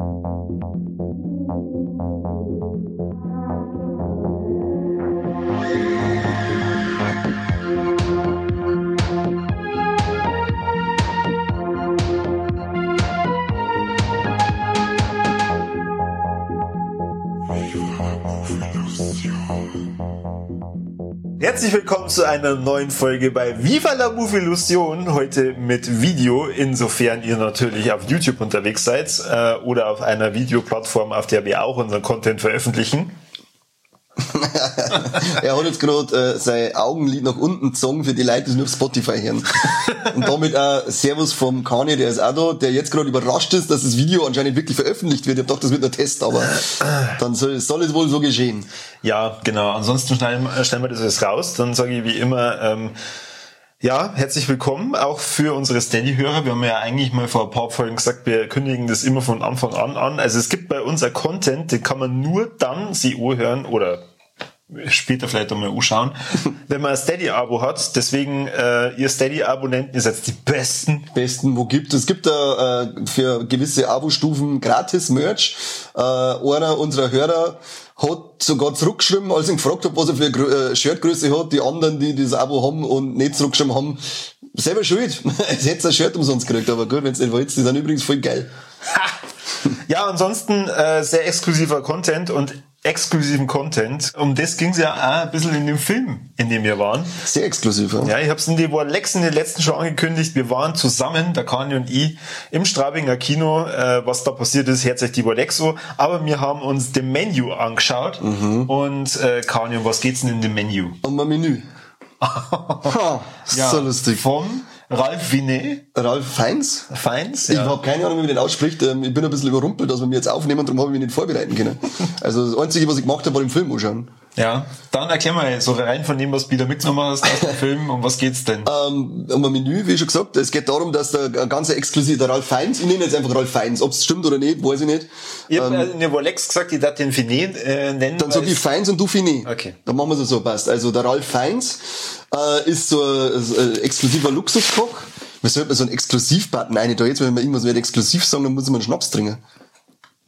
Thank you. Herzlich willkommen zu einer neuen Folge bei Viva la Move Illusion. Heute mit Video, insofern ihr natürlich auf YouTube unterwegs seid äh, oder auf einer Videoplattform, auf der wir auch unseren Content veröffentlichen. er hat jetzt gerade äh, sein Augenlid nach unten gezogen für die Leute, die nur auf Spotify hören. Und damit auch Servus vom Kanye, der ist auch da, der jetzt gerade überrascht ist, dass das Video anscheinend wirklich veröffentlicht wird. Ich hab gedacht, das wird ein Test, aber dann soll, soll es wohl so geschehen. Ja, genau. Ansonsten stellen, stellen wir das jetzt raus. Dann sage ich wie immer, ähm, ja, herzlich willkommen auch für unsere Steady-Hörer. Wir haben ja eigentlich mal vor ein paar Folgen gesagt, wir kündigen das immer von Anfang an an. Also es gibt bei uns ein Content, den kann man nur dann sie hören oder später vielleicht einmal anschauen, wenn man ein Steady-Abo hat. Deswegen, äh, ihr Steady-Abonnenten, ihr seid die Besten. Besten, wo gibt es? gibt da äh, für gewisse Abo-Stufen gratis Merch. Äh, einer unserer Hörer hat sogar zurückgeschrieben, als ich ihn gefragt habe, was er für äh, Shirtgröße hat. Die anderen, die das Abo haben und nicht zurückgeschrieben haben, selber schuld. Es hätte ein Shirt umsonst gekriegt, aber gut, wenn es nicht wollt, die sind übrigens voll geil. ja, ansonsten äh, sehr exklusiver Content und exklusiven Content. Um das ging es ja auch ein bisschen in dem Film, in dem wir waren. Sehr exklusiv, ja. Ja, ich habe es in die Lex in den letzten schon angekündigt. Wir waren zusammen, der Kanye und ich, im Strabinger Kino. Äh, was da passiert ist, hört sich die Lexo. Aber wir haben uns dem Menü angeschaut. Mhm. Und äh, Kanye, was geht's denn in dem Menü? Um ein Menü. ha, ja, so lustig. Vom Ralf Vinet. Ralf Feins. Feins, ja. Ich habe keine Ahnung, wie man den ausspricht. Ähm, ich bin ein bisschen überrumpelt, dass wir mir jetzt aufnehmen und darum habe ich mich nicht vorbereiten können. Also das Einzige, was ich gemacht habe, war den Film anschauen. Ja, dann erklär mal so rein von dem, was du wieder mitgenommen hast aus dem Film, um was geht's denn? Ähm, um ein Menü, wie schon gesagt. Es geht darum, dass der ganze exklusiv, der Ralf Feins, ich nenne jetzt einfach Ralf Feins. Ob es stimmt oder nicht, weiß ich nicht. Ich habe ähm, in der Wolex gesagt, ich darf den Finet äh, nennen. Dann sag ich Feins und du Finet. Okay. Dann machen wir es so, passt. Also der Ralf Feins äh, ist so ein, ein exklusiver Luxuskoch man sollte man so einen Exklusivbutton rein da jetzt, wenn man irgendwas wird exklusiv sagen, dann muss man einen Schnaps trinken.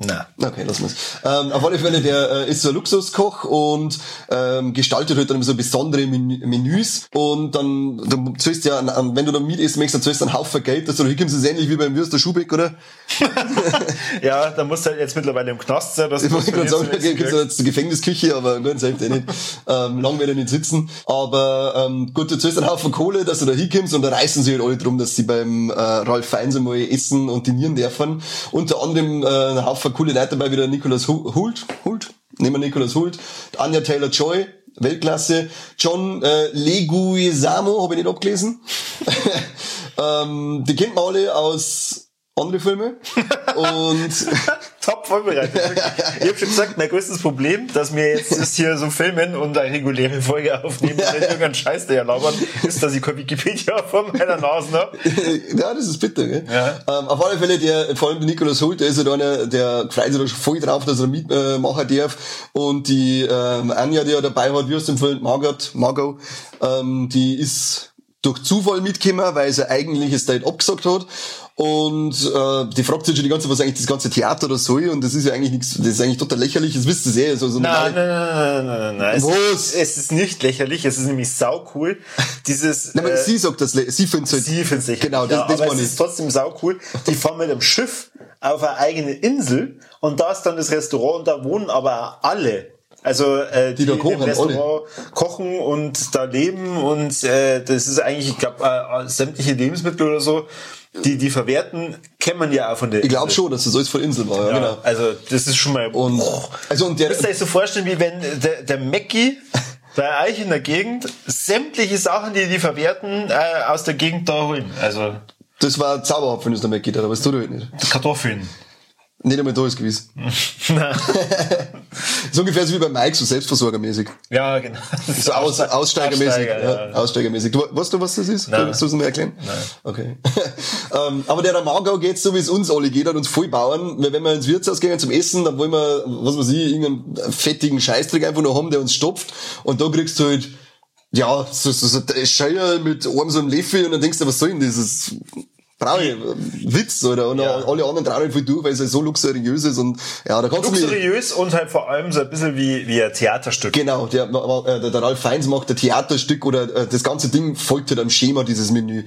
Na. Okay, lassen wir's. Ähm, auf alle Fälle, der äh, ist so ein Luxuskoch und ähm, gestaltet halt dann immer so besondere Men Menüs und dann, dann zahlst ja, wenn du essen möchtest, dann zahlst du einen Haufen Geld, dass du da hinkommst, ist ähnlich wie beim Würster Schubeck, oder? ja, da musst du halt jetzt mittlerweile im Knast sein. Dass ich wollte gerade sagen, da gibt's jetzt zur Gefängnisküche, aber gut, selbst eh nicht. Ähm, lang werde ich nicht sitzen. Aber ähm, gut, du zahlst einen Haufen Kohle, dass du da hinkommst und da reißen sie halt alle drum, dass sie beim äh, Ralf Feins einmal essen und dinieren dürfen. Unter anderem äh, einen Haufen coole Leute dabei, wie der Nicolas Hult, Hult, nehmen wir Nicolas Hult, Anja Taylor-Joy, Weltklasse, John äh, Leguizamo, habe ich nicht abgelesen. ähm, die kennt man alle aus andere Filme. Und top vorbereitet. Ich habe schon gesagt, mein größtes Problem, dass wir jetzt das hier so filmen und eine reguläre Folge aufnehmen und nicht irgendeinen Scheiß der labern, ist, dass ich kein Wikipedia vor meiner Nase habe. Ja, das ist bitter, gell? Ja. Ähm, auf alle Fälle, der, vor allem der Nikolaus Hult, der ist ja halt einer, der freut sich da schon voll drauf, dass er mitmachen äh, darf. Und die ähm, Anja, die er dabei hat, wie aus dem Film, Margot, Margot, ähm, die ist durch Zufall mitgekommen, weil sie eigentlich das Date abgesagt hat. Und äh, die fragt sich schon die ganze Zeit, was eigentlich das ganze Theater da soll. Und das ist ja eigentlich nichts, das ist eigentlich total lächerlich, das wisst ihr sehr. So, so nein, nein, nein, nein, nein, nein. Es, was? es ist nicht lächerlich, es ist nämlich sau cool. Dieses, nein, äh, sie sagt das, sie findet halt, Sie findet lächerlich. Genau, das, ja, das aber es ist trotzdem sau cool. Die fahren mit einem Schiff auf eine eigene Insel und da ist dann das Restaurant und da wohnen aber alle also äh, die, die da kochen, im Restaurant alle. kochen und da leben und äh, das ist eigentlich, ich glaube, äh, sämtliche Lebensmittel oder so, die die verwerten, kennt man ja auch von der Ich glaube schon, dass das alles von Insel war. Ja, ja, genau. Also das ist schon mal. Und, oh. also und der, Müsst ihr euch so vorstellen, wie wenn der, der Mackie bei euch in der Gegend sämtliche Sachen, die die verwerten, äh, aus der Gegend da holen. Also das war Zauberhopfen, wenn es der Mackie da, aber das tut er halt nicht. Kartoffeln. Nicht einmal da ist gewiss. Nein. so ungefähr so wie bei Mike, so selbstversorgermäßig. Ja, genau. So aus, aussteigermäßig. Aussteiger, ja, ja. Aussteigermäßig. Du, weißt du, was das ist? Nein. Kannst du es mir erklären? Nein. Okay. ähm, aber der Ramagau geht so, wie es uns alle geht, hat uns voll bauen. Wenn wir ins Wirtshaus gehen zum Essen, dann wollen wir, was weiß ich, irgendeinen fettigen Scheißdreck einfach noch haben, der uns stopft. Und da kriegst du halt, ja, so, so, so Scheier mit einem so einem Löffel und dann denkst du, was soll denn das? Traurig, Witz, oder? Und ja. alle anderen traurig viel durch, weil es halt so luxuriös ist und, ja, da kannst du Luxuriös und halt vor allem so ein bisschen wie, wie ein Theaterstück. Genau, der, der, der Ralf Feins macht ein Theaterstück oder äh, das ganze Ding folgt halt am Schema dieses Menü.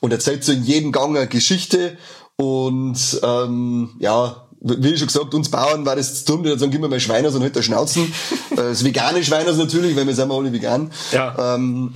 Und erzählt so in jedem Gang eine Geschichte und, ähm, ja, wie schon gesagt, uns Bauern war das zu tun, die sagen, gib mir mal Schweine, sondern halt der Schnauzen. Äh, das vegane Schweine natürlich, weil wir sind alle vegan. Ja. Ähm,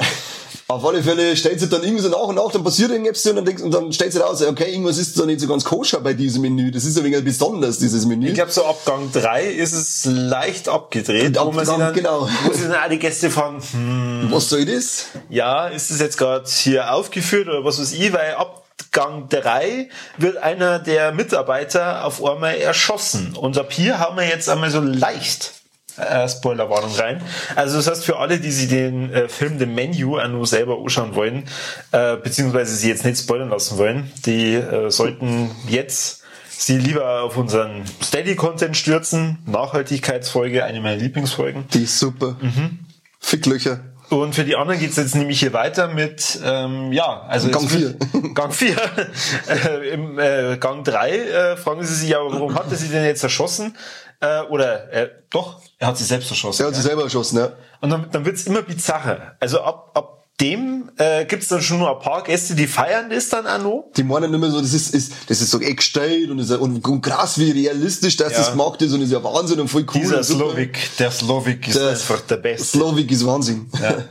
auf alle Fälle stellt sich dann irgendwie so nach und nach, dann passiert irgendwas und dann, denkst, und dann stellt sich raus, okay, irgendwas ist da nicht so ganz koscher bei diesem Menü. Das ist ein wenig besonders, dieses Menü. Ich glaube, so ab Gang 3 ist es leicht abgedreht, ab wo man Gang, dann, genau. wo sie dann alle Gäste fragen, hm, was soll das? Ja, ist das jetzt gerade hier aufgeführt oder was weiß ich, weil ab Gang 3 wird einer der Mitarbeiter auf einmal erschossen. Und ab hier haben wir jetzt einmal so leicht äh, Spoilerwarnung rein. Also das heißt für alle, die sich den äh, Film The Menu nur selber anschauen wollen, äh, beziehungsweise sie jetzt nicht spoilern lassen wollen, die äh, sollten jetzt sie lieber auf unseren Steady-Content stürzen. Nachhaltigkeitsfolge, eine meiner Lieblingsfolgen. Die ist super. Mhm. Ficklöcher. Und für die anderen geht's jetzt nämlich hier weiter mit, ähm, ja, also Gang 4. Gang 4. äh, Im äh, Gang 3 äh, fragen Sie sich ja, warum hat er sie denn jetzt erschossen? Äh, oder äh, doch, er hat sie selbst erschossen. Er hat sie selber erschossen, ja. Und dann, dann wird's immer bizarrer. Also ab, ab dem äh, gibt dann schon nur ein paar Gäste, die feiern das dann auch noch. Die meinen mehr so, das ist, ist das ist so echt und, ist, und, und krass, wie realistisch das, ja. das gemacht ist und ist ja Wahnsinn und voll cool. Dieser Slovik, der Slovik ist der einfach der Beste. Slovik ist Wahnsinn. Ja.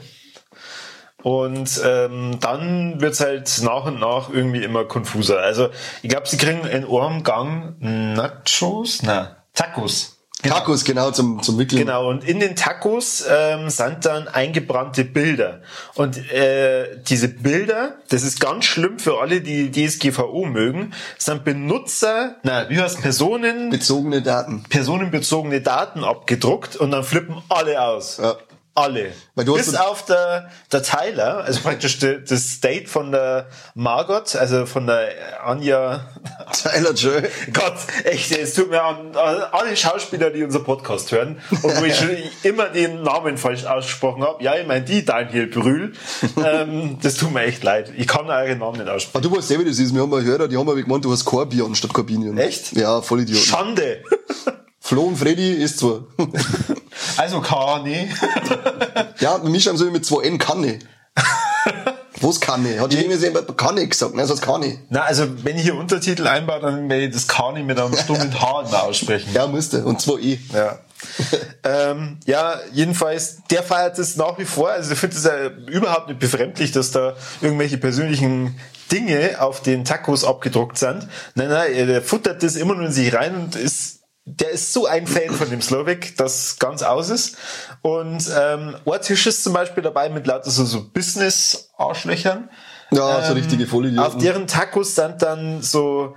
Und ähm, dann wird's halt nach und nach irgendwie immer konfuser. Also ich glaube, sie kriegen in einem Gang Nachos, na Tacos. Genau. Tacos, genau, zum, zum Wickeln. Genau, und in den Tacos ähm, sind dann eingebrannte Bilder. Und äh, diese Bilder, das ist ganz schlimm für alle, die DSGVO mögen, sind Benutzer, na, wie heißt Personen? Bezogene Daten. Personenbezogene Daten abgedruckt und dann flippen alle aus. Ja. Alle. Bis auf der, der Tyler, also praktisch das State von der Margot, also von der Anja. Tyler Joe. Gott, echt, es tut mir an, an alle Schauspieler, die unser Podcast hören und wo ich schon immer den Namen falsch ausgesprochen habe. Ja, ich meine die Daniel Brühl. ähm, das tut mir echt leid. Ich kann euren Namen nicht aussprechen. Aber du weißt selber, wie das ist. Wir haben mal Hörer, die haben mal gemeint, du hast Corbion statt Corbinion. Echt? Ja, voll Idiot. Schande. Flo und Freddy ist zwar. Also Kani. ja, wir mischen so mit zwei N Kanne. Was Kanne? Hat irgendwie jemand Kanne gesagt, ne? Das heißt Kanne. Na, also wenn ich hier Untertitel einbaue, dann werde ich das Kani mit einem stummen H aussprechen. Ja, müsste. Und zwei E. Ja. ähm, ja, jedenfalls, der feiert es nach wie vor. Also ich finde es ja überhaupt nicht befremdlich, dass da irgendwelche persönlichen Dinge auf den Tacos abgedruckt sind. Nein, nein, er futtert das immer nur in sich rein und ist der ist so ein Fan von dem Slovak, das ganz aus ist. Und ähm, Tisch ist zum Beispiel dabei mit lauter so, so Business-Arschlöchern. Ja, ähm, so richtige Vollidioten. Auf deren Tacos sind dann so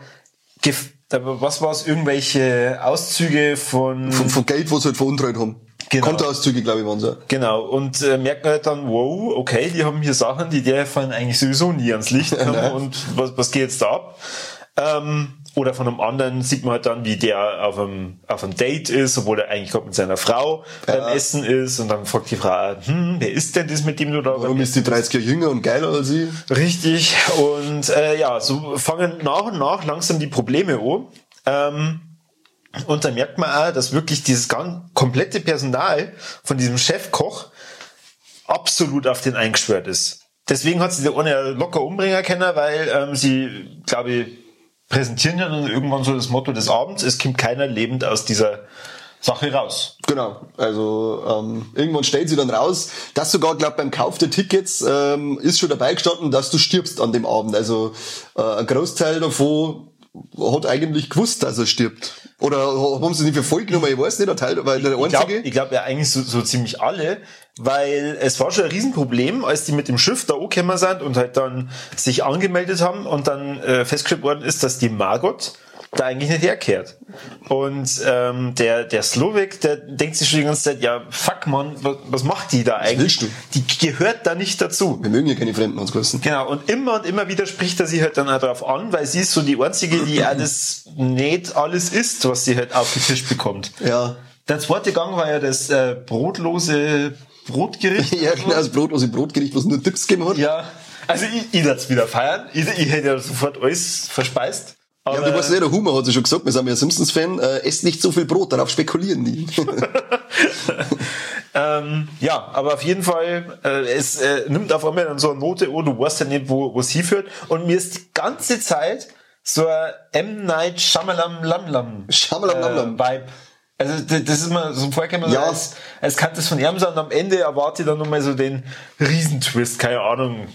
was war es, irgendwelche Auszüge von... Von, von Geld, was sie halt veruntreut haben. Genau. Kontoauszüge, glaube ich, waren sie. Genau. Und äh, merken halt dann, wow, okay, die haben hier Sachen, die der fallen eigentlich sowieso nie ans Licht kommen. und was, was geht jetzt da ab? Ähm, oder von einem anderen sieht man halt dann, wie der auf einem, auf einem Date ist, obwohl er eigentlich gerade mit seiner Frau ja. beim Essen ist. Und dann fragt die Frau, hm, wer ist denn das, mit dem du da Warum ist die 30 Jahre jünger und geiler als sie? Richtig. Und äh, ja, so fangen nach und nach langsam die Probleme an. Ähm, und dann merkt man auch, dass wirklich dieses ganz komplette Personal von diesem Chefkoch absolut auf den eingeschwört ist. Deswegen hat sie der ohne locker umbringen können, weil ähm, sie, glaube ich, präsentieren ja dann irgendwann so das Motto des Abends, es kommt keiner lebend aus dieser Sache raus. Genau, also ähm, irgendwann stellt sie dann raus, dass sogar, glaube beim Kauf der Tickets ähm, ist schon dabei gestanden, dass du stirbst an dem Abend. Also äh, ein Großteil davon hat eigentlich gewusst, dass er stirbt. Oder haben sie nicht für voll genommen? Ich weiß nicht, der Teil, weil der einzige. Ich glaube glaub ja eigentlich so, so ziemlich alle, weil es war schon ein Riesenproblem, als die mit dem Schiff da angekommen sind und halt dann sich angemeldet haben und dann äh, festgestellt worden ist, dass die Margot da eigentlich nicht herkehrt. Und ähm, der, der Slowik, der denkt sich schon die ganze Zeit, ja, fuck man, was, was macht die da eigentlich? Die gehört da nicht dazu. Wir mögen ja keine Fremden uns grüßen. Genau, und immer und immer wieder spricht er sie halt dann auch darauf an, weil sie ist so die Einzige, die alles nicht alles isst, was sie halt auf den Tisch bekommt. Ja. Der zweite Gang war ja das äh, brotlose Brotgericht. ja, genau, das brotlose Brotgericht, was nur Tipps gegeben hat. Ja. Also ich, ich würde wieder feiern. Ich, ich hätte ja sofort alles verspeist. Aber ja, du weißt ja, der Humor hat ja schon gesagt, wir sind ja Simpsons-Fan, äh, esst nicht so viel Brot, darauf spekulieren die. ähm, ja, aber auf jeden Fall, äh, es äh, nimmt auf einmal dann so eine Note, oh, du weißt ja nicht, wo es hinführt. Und mir ist die ganze Zeit so ein M. Night Shyamalan Lam Lam Shyamalan Lam Lam äh, Vibe. Also das ist immer so vorgekommen, ja. als, als kann das von ihm sein und am Ende erwarte ich dann nochmal so den Riesentwist, keine Ahnung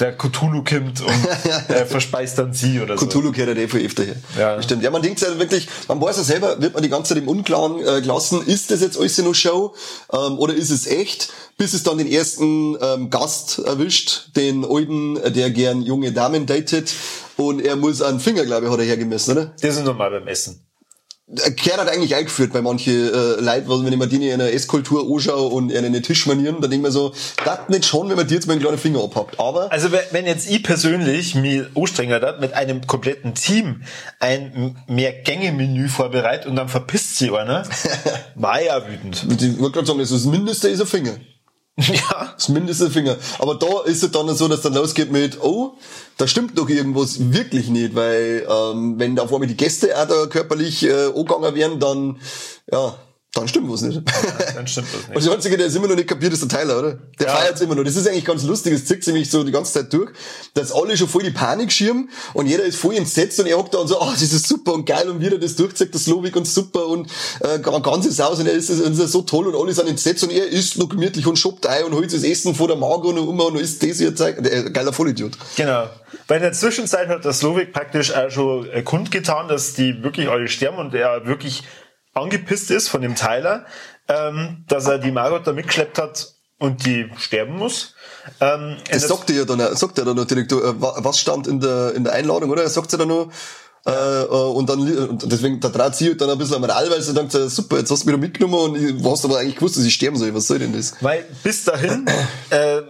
der Cthulhu kommt und äh, verspeist dann sie oder so. Cthulhu gehört ja eh viel öfter her. Ja. Stimmt. Ja, man denkt ja wirklich, man weiß ja selber, wird man die ganze Zeit im Unklaren äh, gelassen, ist das jetzt alles nur Show ähm, oder ist es echt? Bis es dann den ersten ähm, Gast erwischt, den alten, der gern junge Damen datet und er muss einen Finger, glaube ich, hat er hergemessen, oder? Das ist normal beim Essen. Kern hat eigentlich eingeführt bei manche äh, Leute, weil wenn ich mir die in einer Esskultur anschaue und in eine Tischmanieren, dann denke ich mir so, das nicht schon, wenn man dir jetzt mal einen kleinen Finger abhackt. Aber also wenn jetzt ich persönlich mich anstrengen hat, mit einem kompletten Team ein Mehrgänge-Menü vorbereitet und dann verpisst sie einer, war ja wütend. Ich wollte gerade sagen, das Mindeste ist ein Finger. Ja. Das mindeste Finger. Aber da ist es dann so, dass dann losgeht mit, oh, da stimmt doch irgendwas wirklich nicht, weil ähm, wenn da vor allem die Gäste auch da körperlich äh, angegangen werden, dann ja, dann stimmt was nicht. Ja, dann stimmt was nicht. Und der Einzige, der es immer noch nicht kapiert, ist der Tyler, oder? Der ja. feiert immer noch. Das ist eigentlich ganz lustig, es zieht sich nämlich so die ganze Zeit durch, dass alle schon voll die Panik schirmen und jeder ist voll entsetzt und er hockt da und so, ah, oh, das ist super und geil und wieder das durchzieht, das Slowik und super und äh, ganzes Haus und er ist, und ist so toll und alle sind entsetzt und er isst noch gemütlich und shoppt ein und holt das Essen vor der Magen und immer und isst das hier zeigt. Äh, geiler Vollidiot. Genau. Weil in der Zwischenzeit hat der Slowik praktisch auch schon äh, kundgetan, dass die wirklich alle sterben und er wirklich angepisst ist von dem Tyler, ähm, dass er die Margot da mitgeschleppt hat und die sterben muss. Ähm, das sagt er ja dann, sagt er dann noch direkt, äh, was stand in der, in der Einladung, oder? Er sagt ja dann noch, äh, äh, und dann und deswegen da traut sie halt dann ein bisschen am Moral, weil sie denkt, super, jetzt hast du mich da mitgenommen und du hast aber eigentlich gewusst, dass ich sterben soll. Was soll denn das? Weil bis dahin äh,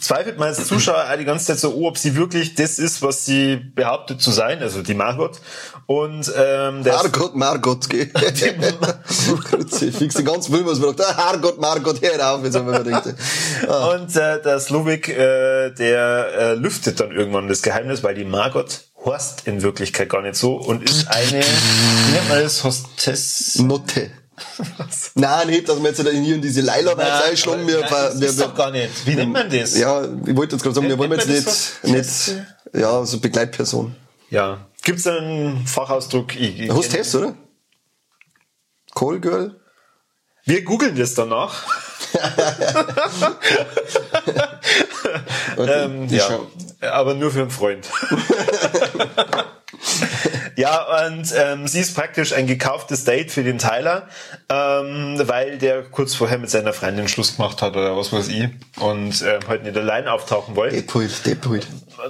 zweifelt man als Zuschauer auch die ganze Zeit so, oh, ob sie wirklich das ist, was sie behauptet zu sein, also die Margot. Und ähm, der Margot, Margot, geh. Fix den ganzen Film, was man sagt, ah, Margot, Margot, hör auf, jetzt haben wir denkt. Ah. Und äh, der Slovik, äh, der äh, lüftet dann irgendwann das Geheimnis, weil die Margot Horst in Wirklichkeit gar nicht so und ist eine, wie nennt man das, Hostess? Notte. Nein, nicht, dass wir jetzt hier in diese Leila-Welt einschlagen. Wir, nein, das wir, ist doch gar nicht. Wie nennt man das? Ja, ich wollte jetzt gerade sagen, wir wollen jetzt nicht, nicht, ja, so Begleitperson. Ja. Gibt's einen Fachausdruck? Ich, ich Hostess, oder? Call Girl? Wir googeln das danach. ähm, ja, aber nur für einen Freund. ja, und ähm, sie ist praktisch ein gekauftes Date für den Tyler, ähm, weil der kurz vorher mit seiner Freundin Schluss gemacht hat oder was weiß ich und äh, heute nicht allein auftauchen wollte. Deadpool, Deadpool.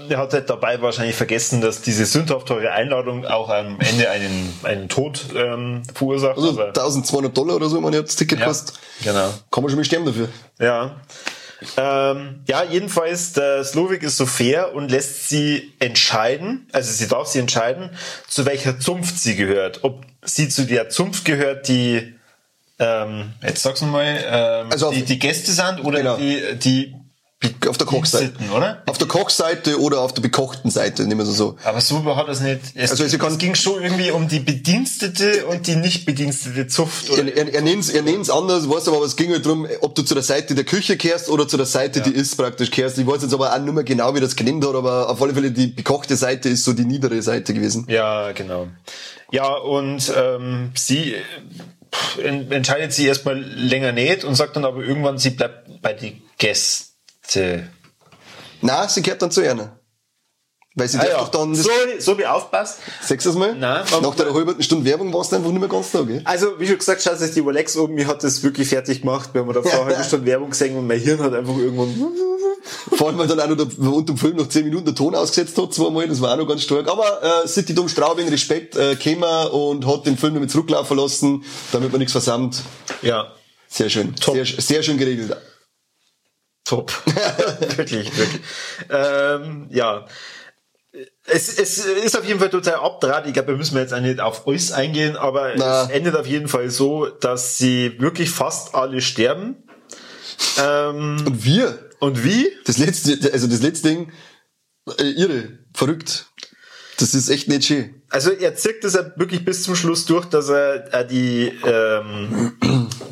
Er hat halt dabei wahrscheinlich vergessen, dass diese sündhaft teure Einladung auch am Ende einen, einen Tod ähm, verursacht. Also 1200 Dollar oder so, man jetzt Ticket ja, kostet. Genau. Kann man schon mal sterben dafür. Ja. Ähm, ja, jedenfalls, der Slowik ist so fair und lässt sie entscheiden, also sie darf sie entscheiden, zu welcher Zunft sie gehört. Ob sie zu der Zunft gehört, die, ähm, jetzt sag's mal, ähm, also die, die Gäste sind oder genau. die, die auf der Kochseite, oder? Auf der Kochseite oder auf der bekochten Seite, nehmen wir so. Aber so hat es nicht. Es, also es ging schon irgendwie um die Bedienstete und die nicht bedienstete Zuft. Oder? Er, er, er nennt es er nennt's anders, weiß aber, es ging halt darum, ob du zu der Seite der Küche kehrst oder zu der Seite, ja. die ist praktisch kehrst. Ich weiß jetzt aber auch nicht mehr genau, wie das genannt hat, aber auf alle Fälle die bekochte Seite ist so die niedere Seite gewesen. Ja, genau. Ja, und ähm, sie entscheidet sie erstmal länger nicht und sagt dann aber irgendwann, sie bleibt bei die Gästen. Gäste. Nein, sie gehört dann zu einer. Weil sie ah, ja. dann so, so wie aufpasst. Sechst du das mal? Nein. Nach der halben Stunde Werbung warst du einfach nicht mehr ganz da, gell? Also, wie schon gesagt, schaut euch die Rolex oben, mir hat das wirklich fertig gemacht. Wir haben da vor einer halben Stunde Werbung gesehen und mein Hirn hat einfach irgendwann... Vor allem, weil dann auch noch der, unter dem Film noch zehn Minuten der Ton ausgesetzt hat, zweimal, das war auch noch ganz stark. Aber äh, City Dom Straubing, Respekt, äh, käme und hat den Film damit zurücklaufen lassen, damit man nichts versammelt. Ja. Sehr schön. Top. Sehr, sehr schön geregelt top. wirklich, wirklich. Ähm, ja. Es, es ist auf jeden Fall total abdraht. Ich glaube, wir müssen jetzt nicht auf alles eingehen, aber Na. es endet auf jeden Fall so, dass sie wirklich fast alle sterben. Ähm, Und wir? Und wie? Das letzte, also das letzte Ding, äh, irre, verrückt. Das ist echt nicht schön. Also er zirkt es wirklich bis zum Schluss durch, dass er äh, die, ähm,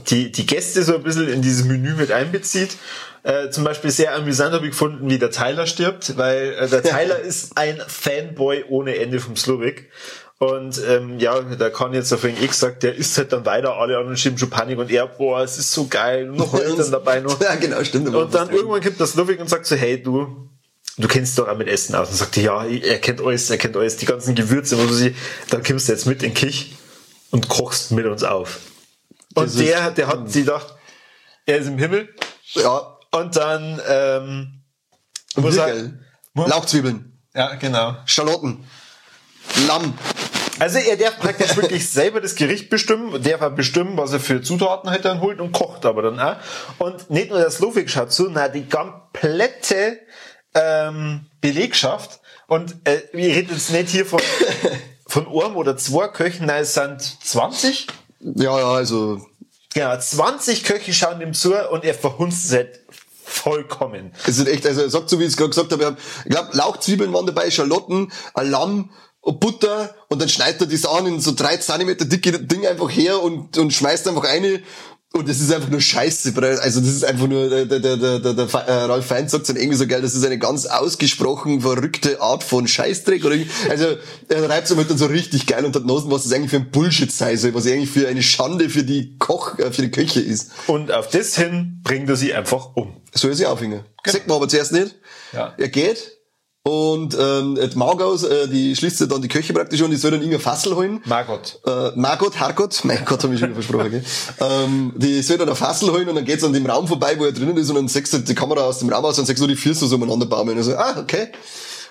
die, die Gäste so ein bisschen in dieses Menü mit einbezieht. Äh, zum Beispiel sehr amüsant habe ich gefunden, wie der Tyler stirbt, weil äh, der Tyler ist ein Fanboy ohne Ende vom Slovak. Und ähm, ja, da kann jetzt auf eh gesagt, der isst halt dann weiter, alle anderen schieben schon Panik und er, boah, es ist so geil, noch heult dann dabei noch. Ja, genau, stimmt. Und dann irgendwann kommt das Ludwig und sagt so, hey du, du kennst doch auch mit Essen aus. Und sagt, ja, er kennt alles, er kennt alles, die ganzen Gewürze, wo du sie, dann kommst du jetzt mit in Kich und kochst mit uns auf. Und Das der, der hat sie gedacht, er ist im Himmel. Ja, Und dann, ähm, muss sehr er, Lauchzwiebeln, ja, genau. Schalotten, Lamm. Also er darf praktisch wirklich selber das Gericht bestimmen, darf er bestimmen, was er für Zutaten halt dann holt und kocht aber dann auch. Und nicht nur der Slovik schaut zu, na die komplette ähm, Belegschaft. Und äh, wir reden jetzt nicht hier von, von einem oder zwei Köchen, nein, es sind 20. Ja, ja, also Genau, 20 Köche schauen ihm zu und er verhunzt es halt vollkommen. Es ist echt, also er sagt so, wie ich es gerade gesagt habe, wir haben, ich glaube, Lauchzwiebeln waren dabei, Schalotten, ein Lamm, Butter und dann schneidet er das an in so drei Zentimeter dicke Ding einfach her und, und schmeißt einfach eine und das ist einfach nur Scheiße. Also das ist einfach nur, der, der, der, der, der äh, Ralf Feind sagt dann irgendwie so geil, das ist eine ganz ausgesprochen verrückte Art von Scheißdreck. Oder also er reibt es halt dann so richtig geil unter den Nosen, was das eigentlich für ein Bullshit sei soll, was eigentlich für eine Schande für die Koch, äh, für die Köche ist. Und auf das hin bringt er sie einfach um. Soll er sich aufhängen. Sagt man aber zuerst nicht. Ja. Er geht und ähm, die Margaus, äh, die schließt dann die Köche praktisch an, die soll dann irgendein Fassel holen. Margot. Äh, Margot, Hargot, mein Gott, habe ich schon wieder versprochen, gell? ähm, die soll dann ein Fassel holen und dann geht's an dem Raum vorbei, wo er drinnen ist und dann sechst du die Kamera aus dem Raum aus und sechst du die Füße so umeinander baumeln. Und so, ah, okay.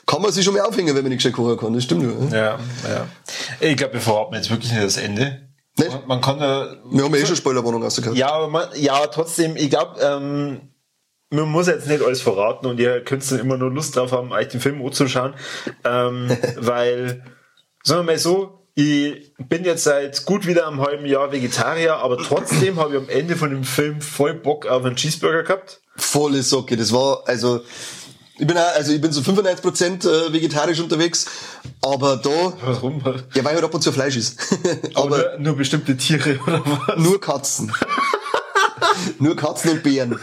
Kann man sich schon mal aufhängen, wenn man nicht gescheit kochen kann. Das stimmt ja. Ja, ja. Ich glaube, wir verraten jetzt wirklich nicht das Ende. Nicht? Man, man kann da. Wir haben ja eh schon Spoilerwarnung rausgekauft. Ja, aber man, ja, trotzdem, ich glaube, ähm, man muss jetzt nicht alles verraten und ihr könnt dann immer nur Lust drauf haben, euch den Film anzuschauen. Ähm, weil, sagen wir mal so, ich bin jetzt seit gut wieder einem halben Jahr Vegetarier, aber trotzdem habe ich am Ende von dem Film voll Bock auf einen Cheeseburger gehabt. Volle Socke. Das war, also, ich bin auch, also ich bin so 95% äh, vegetarisch unterwegs, aber da, Warum? ja, weil halt ab und zu Fleisch ist. Aber aber nur, nur bestimmte Tiere oder was? nur Katzen. nur Katzen und Bären.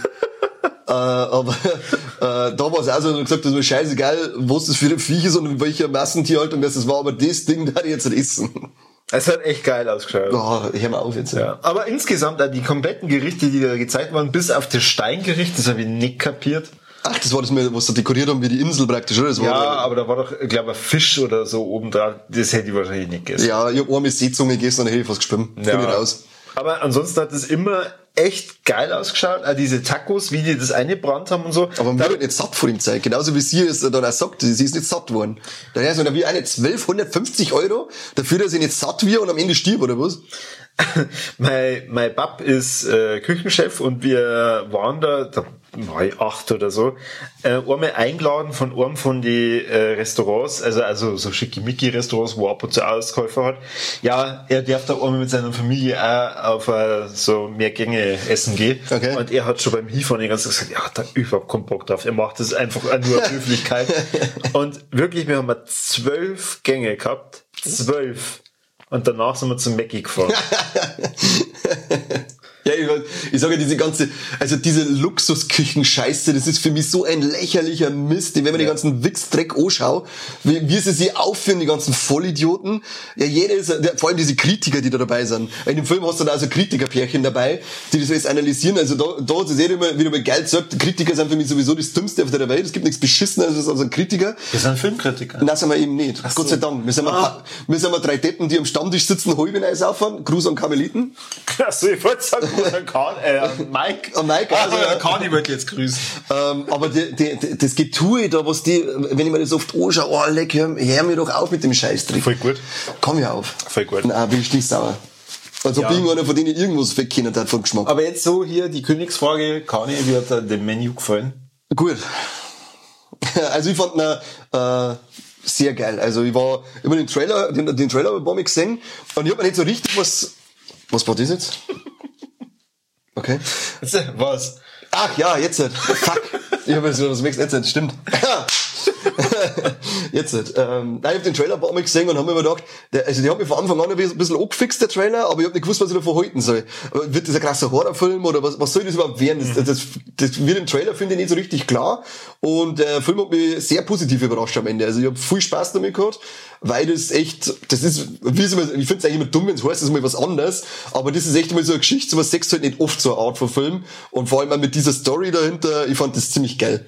Äh, aber äh, da war es auch so, und gesagt, das war scheißegal, was das für ein Viech ist und in welcher Massentierhaltung das war, aber das Ding da ich jetzt essen. Es hat echt geil ausgeschaut. Oh, hör mal auf jetzt. Ja, aber insgesamt die kompletten Gerichte, die da gezeigt waren, bis auf das Steingericht, das habe ich nicht kapiert. Ach, das war das, was sie dekoriert haben wie die Insel praktisch, oder? Das war Ja, da- aber da war doch, ich glaube, ein Fisch oder so oben drauf. Das hätte ich wahrscheinlich nicht gegessen. ja, ich hab einmal Seezunge gegessen und hätte ich fast geschwimmt. Bin ich raus. Aber ansonsten hat es immer echt geil ausgeschaut. Auch diese Tacos, wie die das eingebrannt haben und so. Aber man da, wird nicht satt vor dem Zeit. Genauso wie sie es dann auch sagt, sie ist nicht satt worden. Daher ist wie eine 1250 Euro dafür, dass sie nicht satt wird und am Ende stirbt, oder was? mein, mein Bab ist äh, Küchenchef und wir waren da, da acht oder so, äh, einmal eingeladen von einem von die äh, Restaurants, also also so schickimicki-Restaurants, wo er ab und zu Auskäufer hat. Ja, er darf da einmal mit seiner Familie auch auf äh, so mehr Gänge essen gehen. Okay. Und er hat schon beim Hinfahren die ganze Zeit gesagt, ja, hat er überhaupt keinen Bock drauf. Er macht das einfach nur aus Höflichkeit. und wirklich, wir haben mal zwölf Gänge gehabt. Zwölf. Und danach sind wir zum Mackie gefahren. Ja, ich, ich sage ja, diese ganze, also diese Luxusküchen-Scheiße, das ist für mich so ein lächerlicher Mist, wenn man die ganzen Wichsdreck anschaue, wie, wie sie sich aufführen, die ganzen Vollidioten. Ja, jeder ist, vor allem diese Kritiker, die da dabei sind. In dem Film hast du da also Kritikerpärchen dabei, die das alles analysieren. Also da, da ist es jeder immer, wie du mal geil sagt, Kritiker sind für mich sowieso das Dümmste auf der Welt. Es gibt nichts Beschisseneres als ein Kritiker. Wir sind Filmkritiker. Nein, sind wir eben nicht. Gott sei Dank. Wir sind, mal, wir sind mal drei Deppen, die am Stammtisch sitzen, halben Eis auffahren. Gruß an Karmeliten. Achso, ich wollte sagen, äh, Mike. An Mike, also, also, ich wollte jetzt grüßen. Ähm, aber die, die, die, das Getue da, was die, wenn ich mir das oft anschaue, oh, leck, hör, hör mir doch auf mit dem Scheißtrick. Voll gut. Komm ja auf. Voll gut. Nein, bin ich nicht sauer. Als ob Ja. irgendeiner von denen irgendwas wegkennen hat von Geschmack. Aber jetzt so hier die Königsfrage, Kani, wie hat dir dem Menü gefallen? Gut. Also ich fand ihn äh, sehr geil. Also ich war immer den Trailer, den, den Trailer habe ich gesehen und ich habe mir nicht so richtig was. Was war das jetzt? Okay. Was? Ach ja, jetzt. Fuck. Ich habe so, was möchtest du jetzt? Stimmt. jetzt nicht. Ähm, nein, ich habe den Trailer ein paar Mal gesehen und habe mir gedacht, der, also die haben mich von Anfang an ein bisschen, angefixt, der Trailer, aber ich habe nicht gewusst, was ich davon halten soll. Wird das ein krasser Horrorfilm oder was, was soll das überhaupt werden? Das, das, das wird im Trailer, finde ich, nicht so richtig klar. Und der Film hat mich sehr positiv überrascht am Ende. Also ich habe viel Spaß damit gehabt, weil das echt, das ist, wie es immer, ich finde es eigentlich immer dumm, wenn es heißt, das ist mal was anderes, aber das ist echt mal so eine Geschichte, so was sechs halt nicht oft so eine Art von Film. Und vor allem auch mit dieser Story dahinter, ich fand das ziemlich geil.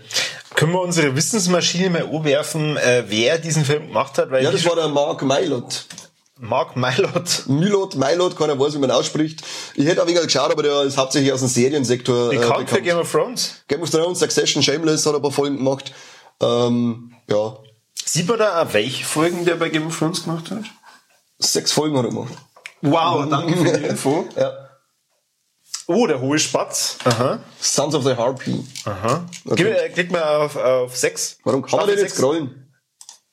Können wir unsere Wissensmaschine mal umwerfen, äh, wer diesen Film gemacht hat? Weil ja, das war der Mark Mylot. Mark Mylot. Mylot, Mylot, keiner weiß, wie man ausspricht. Ich hätte auch wenig geschaut, aber der ist hauptsächlich aus dem Seriensektor. Äh, bekannt. für Game of Thrones? Game of Thrones, Succession, Shameless hat ein paar Folgen gemacht. Ähm, ja. Sieht man da auch, welche Folgen der bei Game of Thrones gemacht hat? Sechs Folgen hat er gemacht. Wow, danke für die Info. ja. Oh, der hohe Spatz. Aha. Sons of the Harpy. Aha. Okay. Klick mal auf, auf 6. Warum kann Staffel man denn jetzt scrollen?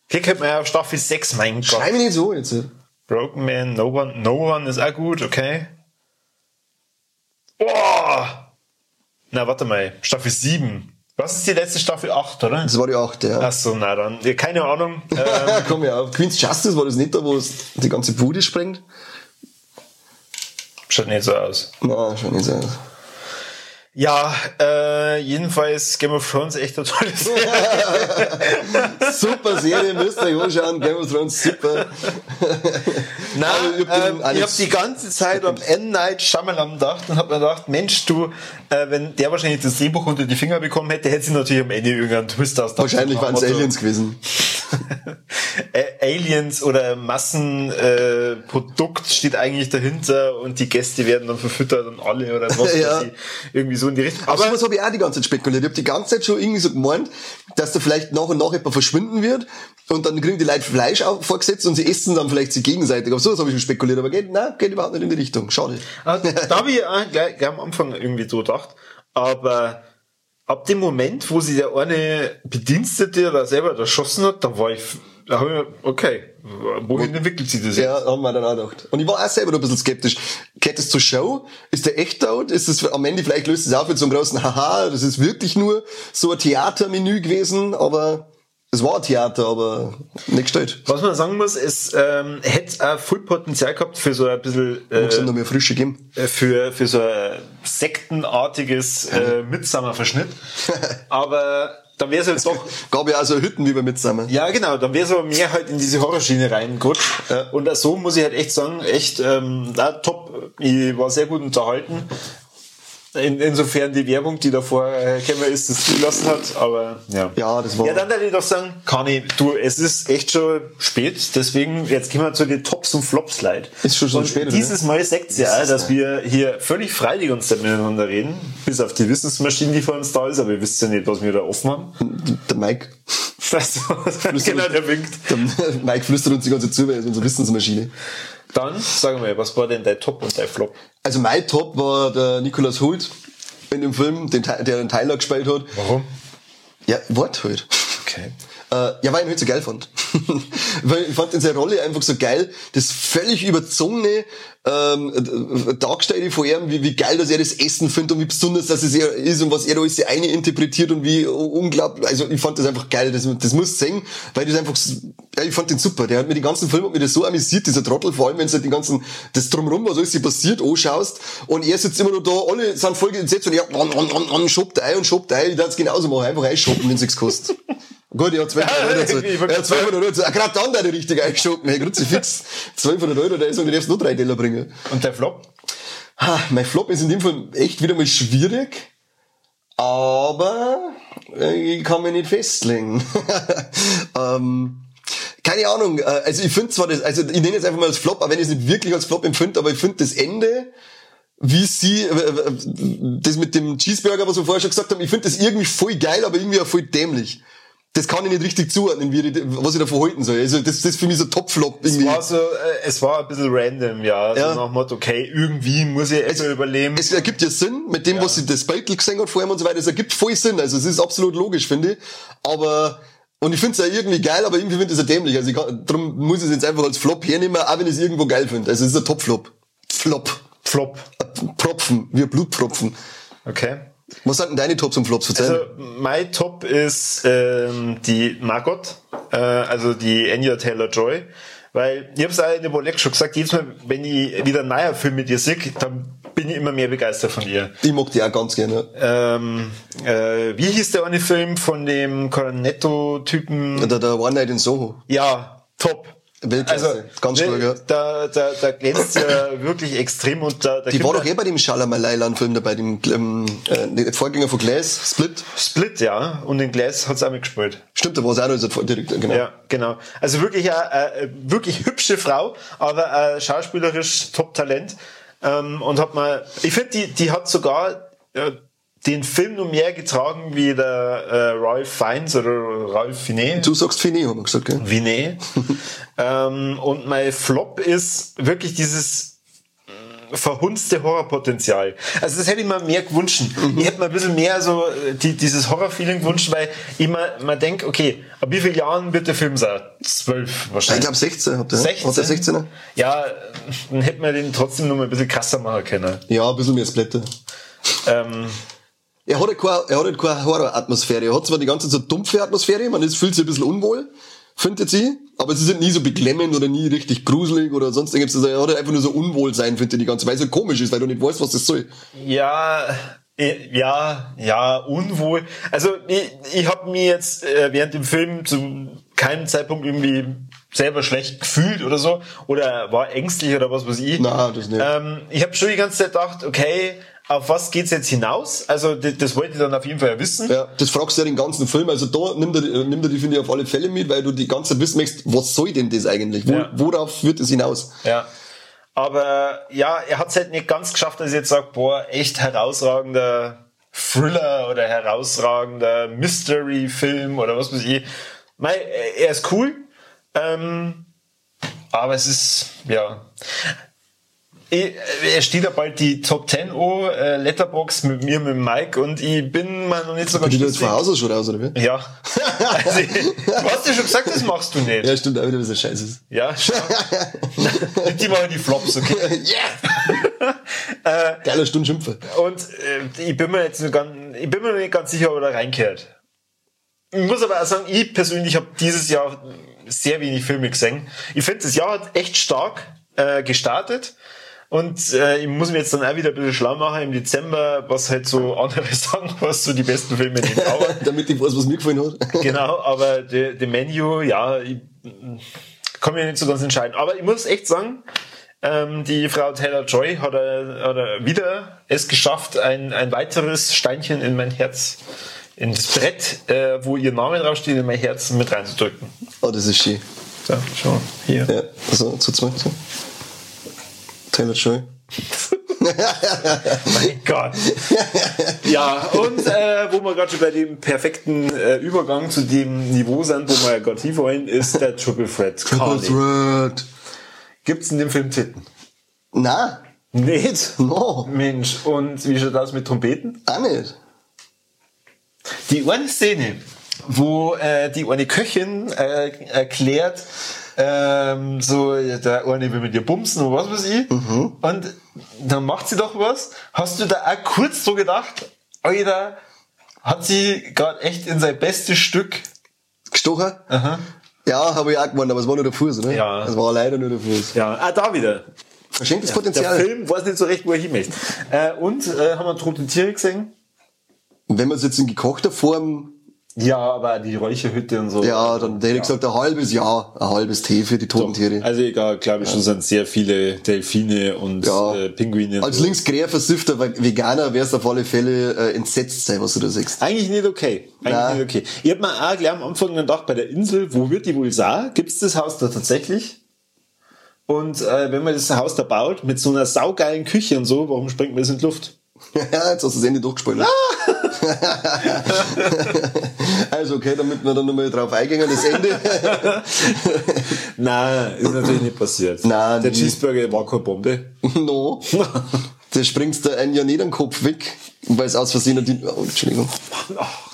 Klick halt mal auf Staffel 6, mein Gott. Schreib mich nicht so jetzt. Broken Man, No One, No One ist auch gut, okay. Boah! Na, warte mal. Staffel 7. Was ist die letzte Staffel 8, oder? Das war die 8, ja. Achso, na dann. Keine Ahnung. Ähm, Komm ja auf. Queen's Justice war das nicht da, wo es die ganze Bude sprengt? Schaut nicht so aus. Nein, schaut nicht so aus. Ja, äh, jedenfalls Game of Thrones echt eine tolle Serie. super Serie, müsst ihr euch anschauen. Game of Thrones, super. Na, ich habe ähm, hab die ganze Zeit am M. Night Shyamalan gedacht und habe mir gedacht, Mensch, du, äh, wenn der wahrscheinlich das Drehbuch unter die Finger bekommen hätte, hätte sie natürlich am Ende irgendeinen Twist aus. Wahrscheinlich waren es Aliens gewesen. Aliens oder Massenprodukt äh, steht eigentlich dahinter und die Gäste werden dann verfüttert und alle oder was ja. irgendwie so in die Richtung. Aber sowas habe ich auch die ganze Zeit spekuliert. Ich habe die ganze Zeit schon irgendwie so gemeint, dass da vielleicht nach und nach etwas verschwinden wird und dann kriegen die Leute Fleisch vorgesetzt und sie essen dann vielleicht sie gegenseitig. Aber sowas habe ich schon spekuliert. Aber geht, nein, geht überhaupt nicht in die Richtung. Schade. Also, da habe ich auch gleich, gleich am Anfang irgendwie so gedacht. Aber ab dem Moment, wo sie der eine Bedienstete da selber erschossen hat, da war ich da habe ich, okay, wohin entwickelt sich das jetzt? Ja, haben wir dann auch gedacht. Und ich war auch selber noch ein bisschen skeptisch. Geht das zur Show? Ist der echt tot? Ist das am Ende vielleicht löst es auf mit so einem großen Haha, das ist wirklich nur so ein Theatermenü gewesen, aber es war ein Theater, aber nicht gestellt. Was man sagen muss, es ähm, hätte auch voll Potenzial gehabt für so ein bisschen äh, noch mehr Frische geben. Äh, für, für so ein sektenartiges äh, Midsummer-Verschnitt. aber dann wäre es jetzt doch. Gab ja auch so Hütten wie wir mitsammeln. Ja, genau, dann wäre es aber mehr halt in diese Horrorschiene reingerutscht. Ja. Und so muss ich halt echt sagen, echt, ähm, da top. Ich war sehr gut unterhalten. In, insofern die Werbung, die davor äh, gekommen ist, das zulassen hat, aber ja. Ja, das war. Ja, dann würde ich doch sagen, Kani, du, es ist echt schon spät, deswegen, jetzt gehen wir zu den Tops und Flops leid. Ist schon so spät, Dieses Mal sagt ja, dass wir hier völlig freilich uns miteinander reden, bis auf die Wissensmaschine, die vor uns da ist, aber ihr wisst ja nicht, was wir da offen haben. Der Mike. Also, genau, der winkt. Der Mike flüstert uns die ganze Zeit zu, weil er ist unsere Wissensmaschine. Dann, sagen wir, was war denn dein Top und dein Flop? Also mein Top war der Nicolas Hult in dem Film, den, der den Tyler gespielt hat. Warum? Ja, Wort halt. Okay. Äh, ja, weil ich ihn halt so geil fand. weil ich fand in seiner Rolle einfach so geil, das völlig überzogene ähm, dargestellt von ihm, wie, wie geil, dass er das Essen findet und wie besonders das ist, er ist und was er da alles eine interpretiert und wie unglaublich, also ich fand das einfach geil, das, das muss sehen, weil das einfach, ja, ich fand den super, der hat mir die ganzen Filme hat mir das so amüsiert, dieser Trottel, vor allem wenn du halt den ganzen, das drumrum, was alles hier passiert, anschaust und er sitzt immer noch da, alle sind voll gesetzt und er, an, an, an, an, schobt ein und schobt ein, ich darf es genauso machen, einfach einschoppen, wenn es kostet. Gut, ich hab 1200 Euro. Ich hab 1200 Euro. Ah, gerade dann der richtig eingeschoben. Hey, fix. 1200 Euro, da ist und du darfst nur drei Teller bringen. Und der Flop? Ha, mein Flop ist in dem Fall echt wieder mal schwierig. Aber äh, ich kann mich nicht festlegen. ähm, keine Ahnung. Äh, also ich finde zwar das, also ich nenne jetzt einfach mal als Flop, auch wenn ich es nicht wirklich als Flop empfinde, aber ich finde das Ende wie sie, äh, das mit dem Cheeseburger, was wir vorher schon gesagt haben, ich finde das irgendwie voll geil, aber irgendwie auch voll dämlich das kann ich nicht richtig zuordnen, wie ich, was ich da verhalten soll. Also das, das ist für mich so Top-Flop. Es war so, äh, es war ein bisschen random, ja. ja. So nach dem Motto, okay, irgendwie muss ich es, überleben. Es ergibt ja Sinn, mit dem, ja. was sie das Beutel gesehen hat vor ihm und so weiter, es ergibt voll Sinn. Also es ist absolut logisch, finde ich. Aber und ich finde es ja irgendwie geil, aber irgendwie finde ich es ja dämlich. Also ich kann, darum muss ich es jetzt einfach als Flop hernehmen, auch wenn ich es irgendwo geil finde. Also es ist ein Top-Flop. Flop. Flop. Propfen, wie Blutpropfen. Okay. Was sind denn deine Tops und Flops? Verzeih Also mein Top ist ähm, die Margot, äh, also die Anya Taylor-Joy. Weil ich habe es auch in der Bolek schon gesagt, jedes Mal, wenn ich wieder einen neuen Film mit ihr sehe, dann bin ich immer mehr begeistert von ihr. ich mag die auch ganz gerne. Ähm, äh, wie hieß der eine Film von dem Cornetto-Typen? Der, der One Night in Soho. Ja, top. Weltklasse. Also, Ganz ne, stark, ja. Da, da, da glänzt ja wirklich extrem und da, da Die war doch eh bei dem Schalamalailan-Film dabei, dem ähm, äh, der Vorgänger von Glass, Split. Split, ja. Und den Glass hat's auch mitgespielt. Stimmt, da war es auch noch direkt, genau. Ja, genau. Also wirklich eine, äh, wirklich hübsche Frau, aber äh, schauspielerisch Top-Talent. Ähm, und hat mal, ich finde, die, die hat sogar äh, den Film noch mehr getragen wie der äh, Ralph Fiennes oder Ralph Fiennes. Du sagst Fini, haben wir gesagt, gell? Vinet. ähm, und mein Flop ist wirklich dieses äh, verhunzte Horrorpotenzial. Also das hätte ich mir mehr gewünscht. Ich hätte mir ein bisschen mehr so äh, die, dieses Horrorfeeling gewünscht, weil ich mir, man denkt, okay, ab wie vielen Jahren wird der Film sein? Zwölf Ich wahrscheinlich. glaube 16 hat der. 16? Hat der 16er? Ja, dann hätte man den trotzdem noch mal ein bisschen krasser machen können. Ja, ein bisschen mehr Splatter. Ähm, Er hat halt keine, er hat halt keine Horroratmosphäre. Er hat zwar die ganze Zeit so dumpfe Atmosphäre, man ist, fühlt sich ein bisschen unwohl, findet sie, aber sie sind nie so beklemmend oder nie richtig gruselig oder sonst irgendwas. Also Er hat halt einfach nur so Unwohlsein, findet die ganze, weil es so komisch ist, weil du nicht weißt, was das soll. Ja, äh, ja, ja, unwohl. Also ich, ich habe mir jetzt äh, während dem Film zu keinem Zeitpunkt irgendwie selber schlecht gefühlt oder so oder war ängstlich oder was weiß ich. Na, das nicht. Ähm, ich habe schon die ganze Zeit gedacht, okay, auf was geht's jetzt hinaus? Also das, das wollte ich dann auf jeden Fall ja wissen. Ja, das fragst du ja den ganzen Film. Also da nimmt er, äh, nimmt er die, finde ich, auf alle Fälle mit, weil du die ganze Zeit wissen möchtest, was soll denn das eigentlich? Wo, Ja. Worauf führt es hinaus? Ja. Aber ja, er hat es halt nicht ganz geschafft, dass ich jetzt sage, boah, echt herausragender Thriller oder herausragender Mystery-Film oder was weiß ich. Mei, er ist cool, ähm, aber es ist, ja. Ich, er steht ja bald die Top 10 an, äh, Letterbox mit mir, mit Mike und ich bin mal noch nicht so ganz ich schlüssig. von Hause schon raus, oder wie? Ja. Also, du hast ja schon gesagt, das machst du nicht. Ja, stimmt, auch wieder, was ein Scheiß ist. Ja, schau. die machen die Flops, okay? yeah! Geiler Stundenschimpfer. Und äh, ich bin mir jetzt nur ganz, ich bin mir nicht ganz sicher, ob er da reinkehrt. Ich muss aber auch sagen, ich persönlich habe dieses Jahr sehr wenig Filme gesehen. Ich finde, das Jahr hat echt stark äh, gestartet. Und äh, ich muss mir jetzt dann auch wieder ein bisschen schlau machen im Dezember, was halt so andere sagen, was so die besten Filme in Jahr waren. Damit ich weiß, was mir gefallen hat. genau, aber der de Menu, ja, ich kann mich nicht so ganz entscheiden. Aber ich muss echt sagen, ähm, die Frau Taylor Joy hat, äh, hat äh, wieder es geschafft, ein, ein weiteres Steinchen in mein Herz, in das Brett, äh, wo ihr Name draufsteht, in mein Herz mit reinzudrücken. Oh, das ist schön. So, schon, hier. Ja, also, zu zweit. So. Taylor Joy. Mein Gott. ja, und äh, wo wir gerade schon bei dem perfekten äh, Übergang zu dem Niveau sind, wo wir ja gerade hinwollen, ist der Triple Threat. Carly. Threat. Gibt's in dem Film Titten? Na, Nicht? no, Mensch, und wie schaut das mit Trompeten? auch nicht. Die eine Szene, wo äh, die eine Köchin äh, erklärt, ähm, so, ja, der eine will mit dir bumsen oder was weiß ich. Und dann macht sie doch was. Hast du da auch kurz so gedacht, Alter, hat sie gerade echt in sein bestes Stück Gestochen? Ja, habe ich auch gewonnen, aber es war nur der Fuß, ne? Ja. Es war leider nur der Fuß. Ja, ah, da wieder. Verschenktes Der Potenzial. Film weiß nicht so recht, wo er hin möchte. Äh, und äh, haben wir tote Tiere gesehen? Und wenn man es jetzt in gekochter Form, Ja, aber die Räucherhütte und so. ja, dann hätte ich gesagt, ein halbes Jahr, ein halbes Tee für die toten Tiere. Also egal, glaube ich schon sind sehr viele Delfine und Ja. äh, Pinguine. Als so. linksquer versiffter Veganer wärst du auf alle Fälle äh, entsetzt sein, was du da siehst. Eigentlich nicht okay. Eigentlich Nein. nicht okay. Ich hab mir auch gleich am Anfang gedacht, bei der Insel, wo wird die wohl sein? Gibt's das Haus da tatsächlich? Und äh, wenn man das Haus da baut, mit so einer saugeilen Küche und so, warum springt man das in die Luft? Ja, jetzt hast du das Ende durchgespoilert. also, okay, damit wir dann nochmal drauf eingehen, das Ende. Nein, ist natürlich nicht passiert. Nein, der. Cheeseburger war keine Bombe. no. Da springst du ein Jahr nicht den Kopf weg, weil es aus Versehen die, oh, Entschuldigung.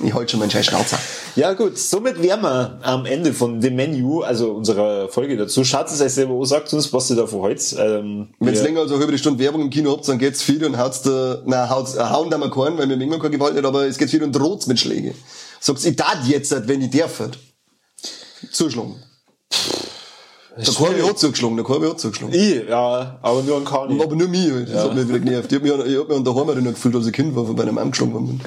Ich halte schon meinen scheiß Schnauzer. Ja gut, somit wären wir am Ende von dem Menü, also unserer Folge dazu. Schaut es euch selber an, sagt uns, was ihr da von heute. Ähm, Wenn ihr länger als eine halbe Stunde Werbung im Kino habt, dann geht's viel und haut's da, na, haut's, äh, hauen da mal keinen, weil wir immer keine Gewalt nicht, aber es geht viel und droht's mit Schläge. Sagt's, ich tat jetzt, wenn ich darf. Zuschlagen. Der Korbi hat zugeschlagen, der Korbi hat zugeschlagen. Ich, ja, aber nur an Kani. Aber nur mich, halt. das hat mich wieder genervt. Ich hab mich, an- ich hab mich an der Heimat gefühlt, als ich Kind war, von bei einem angeschlagen worden bin.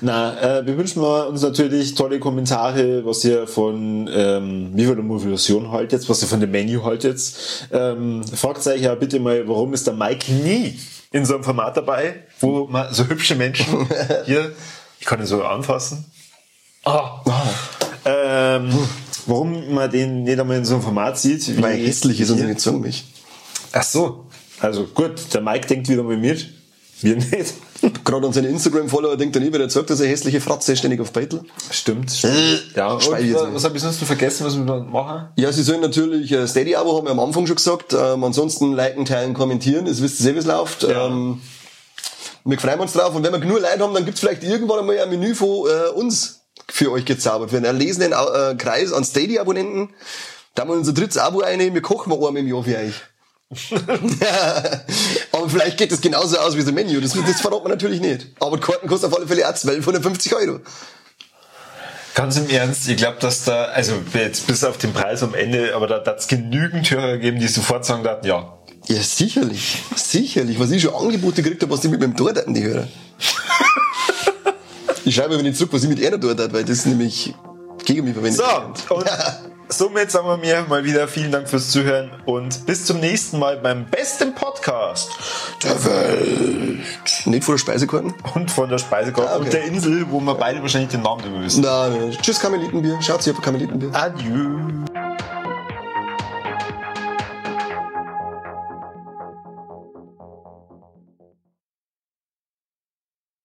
Na, äh, wir wünschen wir uns natürlich tolle Kommentare, was ihr von ähm, wie viel der Motivation haltet, was ihr von dem Menü haltet. Ähm, fragt euch ja bitte mal, warum ist der Mike nie in so einem Format dabei, wo man so hübsche Menschen hier, ich kann ihn so anfassen. Ah. Ähm, warum man den nicht einmal in so einem Format sieht. Weil hässlich ist und nicht mich. Ach so. Also gut, der Mike denkt wieder mal mit. Wir nicht. Gerade an seine Instagram-Follower denkt er nie, wenn er sagt, dass er hässliche Fratze ständig auf Beitel. Stimmt. stimmt. Ja, und, äh, nicht. was habe ich sonst noch vergessen, was wir da machen? Ja, Sie sollen natürlich ein Steady-Abo haben wir am Anfang schon gesagt. Ähm, ansonsten liken, teilen, kommentieren. Es wisst ihr sehr, wie es läuft. Ja. Ähm, wir freuen uns drauf. Und wenn wir genug Leute haben, dann gibt's vielleicht irgendwann einmal ein Menü von äh, uns für euch gezaubert. Für einen erlesenen äh, Kreis an Steady-Abonnenten. Da haben wir unser drittes Abo einnehmen. Wir kochen mal einmal im Jahr für euch. Aber vielleicht geht das genauso aus wie das Menü. Das, das verraten wir natürlich nicht. Aber die Karten kosten auf alle Fälle auch 1250 Euro. Ganz im Ernst, ich glaube, dass da, also jetzt bis auf den Preis am Ende, aber da hat es genügend Hörer gegeben, die sofort sagen dachten, ja. Ja, sicherlich. Sicherlich. Was ich schon Angebote gekriegt habe, was die mit meinem Tor hatten, die Hörer. ich schreibe aber nicht zurück, was ich mit einer dort hat, weil das nämlich gegen mich verwendet So, und somit sagen wir mir mal wieder vielen Dank fürs Zuhören und bis zum nächsten Mal beim besten Podcast der Welt Nicht vor der Speisekarten? und von der Speisekarte Ah, okay. und der Insel, wo wir beide wahrscheinlich den Namen nicht mehr wissen. Nein, nein. Tschüss, Karmelitenbier. Schaut sie auf Karmelitenbier. Adieu.